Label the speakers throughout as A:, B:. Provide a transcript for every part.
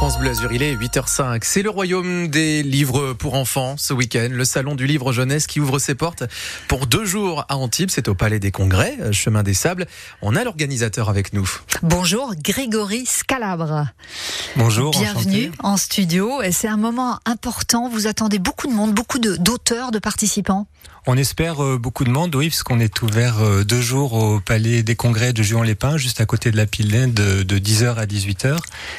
A: France Bleu Azur, il est 8h05. C'est le royaume des livres pour enfants ce week-end. Le salon du livre jeunesse qui ouvre ses portes pour deux jours à Antibes. C'est au Palais des Congrès, euh, chemin des Sables. On a l'organisateur avec nous.
B: Bonjour, Grégory Scalabre.
C: Bonjour.
B: Bienvenue
C: enchanté.
B: en studio. Et c'est un moment important. Vous attendez beaucoup de monde, beaucoup de- d'auteurs, de, participants?
C: On espère euh, beaucoup de monde, oui, puisqu'on est ouvert euh, deux jours au Palais des Congrès de Juan-les-Pins, juste à côté de la Pilène, de, de 10h à 18h.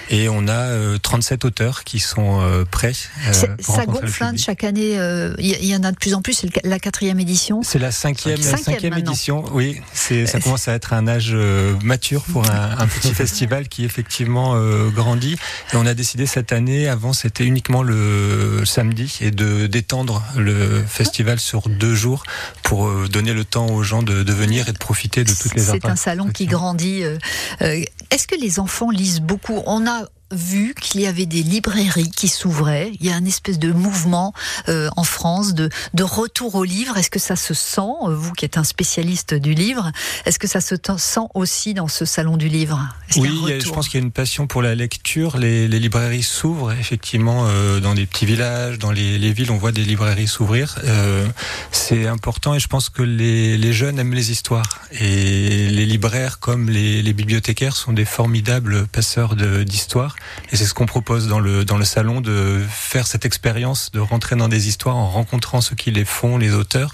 C: Et on a euh, 37 auteurs qui sont euh, prêts. euh, pour
B: ça gonfle hein, chaque année. euh, Il y, en a de plus en plus. C'est la quatrième édition.
C: C'est la cinquième, la
B: Cinquième
C: cinquième édition. Oui, c'est ça commence à être un âge euh, mature pour un, un petit festival qui effectivement euh, grandit. Et on a décidé cette année, avant c'était uniquement le samedi, et de d'étendre le festival sur deux jours pour euh, donner le temps aux gens de, de venir et de profiter de toutes les
B: C'est un salon qui grandit. euh, euh, Est-ce que les enfants lisent beaucoup? On a vu qu'il y avait des librairies qui s'ouvraient. Il y a un espèce de mouvement euh, en France de, de retour au livre. Est-ce que ça se sent, euh, vous qui êtes un spécialiste du livre, est-ce que ça se sent aussi dans ce salon du livre?
C: Oui, a- je pense qu'il y a une passion pour la lecture. Les, les librairies s'ouvrent effectivement euh, dans des petits villages, dans les, les villes, on voit des librairies s'ouvrir. Euh, c'est important et je pense que les, les jeunes aiment les histoires. Et les libraires comme les, les bibliothécaires sont des formidables passeurs d'histoires. Et c'est ce qu'on propose dans le, dans le salon, de faire cette expérience, de rentrer dans des histoires en rencontrant ceux qui les font, les auteurs,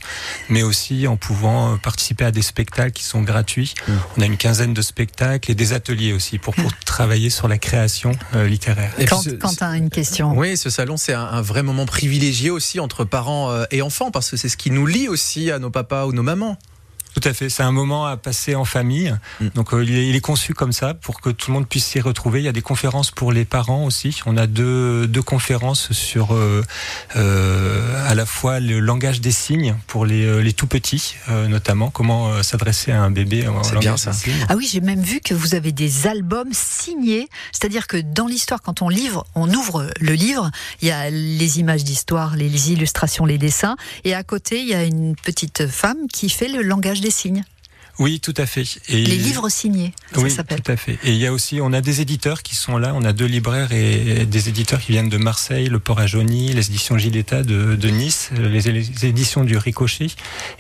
C: mais aussi en pouvant euh, participer à des spectacles qui sont gratuits. On a une quinzaine de spectacles et des ateliers aussi pour, pour travailler sur la création euh, littéraire.
A: Et
B: Quand, une question.
A: Oui, ce salon, c'est un, un vrai moment privilégié aussi entre parents euh, et enfants parce que c'est ce qui nous lie aussi à nos papas ou nos mamans.
C: Tout à fait, c'est un moment à passer en famille.
A: Mm.
C: Donc euh, il, est, il est conçu comme ça pour que tout le monde puisse s'y retrouver. Il y a des conférences pour les parents aussi. On a deux, deux conférences sur euh, euh, à la fois le langage des signes pour les, euh, les tout petits, euh, notamment comment euh, s'adresser à un bébé
A: C'est bien, ça.
B: Ah oui, j'ai même vu que vous avez des albums signés, c'est-à-dire que dans l'histoire, quand on livre, on ouvre le livre, il y a les images d'histoire, les, les illustrations, les dessins, et à côté, il y a une petite femme qui fait le langage des signes.
C: Oui, tout à fait. Et
B: Les livres signés, ça
C: oui,
B: s'appelle.
C: tout à fait. Et il y a aussi, on a des éditeurs qui sont là. On a deux libraires et des éditeurs qui viennent de Marseille, le Port à Jauny, les éditions Giletta de, de Nice, les, les éditions du Ricochet.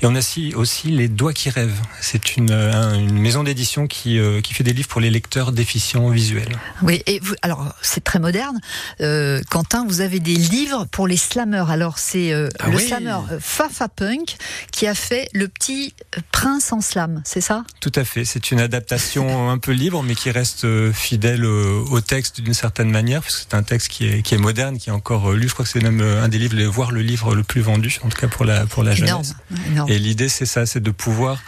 C: Et on a aussi, aussi les Doigts qui rêvent. C'est une, un- une maison d'édition qui, euh, qui fait des livres pour les lecteurs déficients visuels.
B: Oui, et vous, alors c'est très moderne. Euh, Quentin, vous avez des livres pour les slammers. Alors c'est euh,
A: Ah
B: le
A: oui.
B: slammer euh, Fafa Punk qui a fait le petit prince en slam, c'est ça?
C: Tout à fait. C'est une adaptation un peu libre, mais qui reste euh, fidèle au, au texte d'une certaine manière, parce que c'est un texte qui est, qui est moderne, qui est encore euh, lu. Je crois que c'est même euh, un des livres, voire le livre le plus vendu, en tout cas pour la, pour la
B: Énorme,
C: jeunesse.
B: énorme.
C: Et l'idée, c'est ça, c'est de pouvoir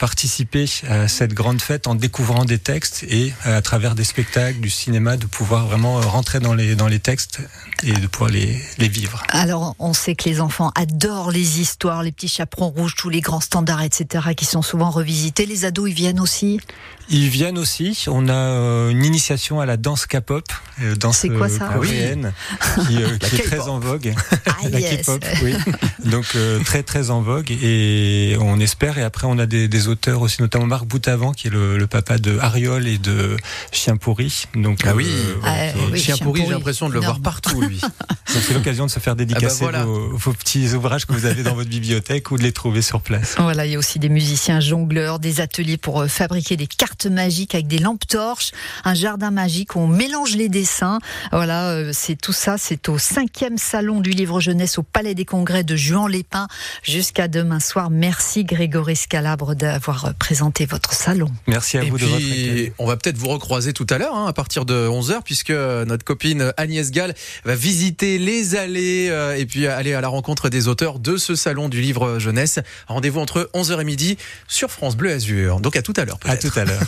C: participer à cette grande fête en découvrant des textes et euh, à travers des spectacles, du cinéma, de pouvoir vraiment euh, rentrer dans les, dans les textes et de pouvoir les, les vivre.
B: Alors, on sait que les enfants adorent les histoires, les petits chaperons rouges, tous les grands standards, etc., qui sont souvent revisités. Les ados, ils viennent aussi?
C: Ils viennent aussi. On a euh, une initiation à la danse K-pop, euh, danse
B: C'est quoi
C: euh,
B: ça
C: coréenne, qui, euh, qui est très en vogue.
B: Ah,
C: la
B: yes.
C: K-pop, oui. Donc euh, très très en vogue et on espère. Et après on a des, des auteurs aussi, notamment Marc Boutavant qui est le, le papa de Ariol et de Chien pourri. Donc
A: Ah oui.
B: Ah, oui.
A: Chien
B: Chien
A: pourri, j'ai l'impression de le voir partout, lui.
C: donc c'est l'occasion de se faire dédicacer
A: Ah bah voilà.
C: vos, vos petits ouvrages que vous avez dans votre bibliothèque ou de les trouver sur place.
B: Voilà, il y a aussi des musiciens jongleurs, des ateliers pour euh, fabriquer des cartes magiques avec des lampes torches, un jardin magique où on mélange les dessins. Voilà, euh, c'est tout ça. C'est au cinquième salon du livre jeunesse au Palais des Congrès de Juan-les-Pins jusqu'à demain soir. Merci Grégory Scalabre d'avoir euh, présenté votre salon.
C: Merci à
A: Et
C: vous de votre
A: puis,
C: accueil.
A: on va peut-être vous recroiser tout à l'heure, hein, à partir de 11h, puisque notre copine Agnès Gall va visiter les allées euh, et puis aller à la rencontre des auteurs de ce salon du livre jeunesse. Rendez-vous entre 11h et midi sur France Bleu Azur. Donc à tout à l'heure.
C: À tout à l'heure.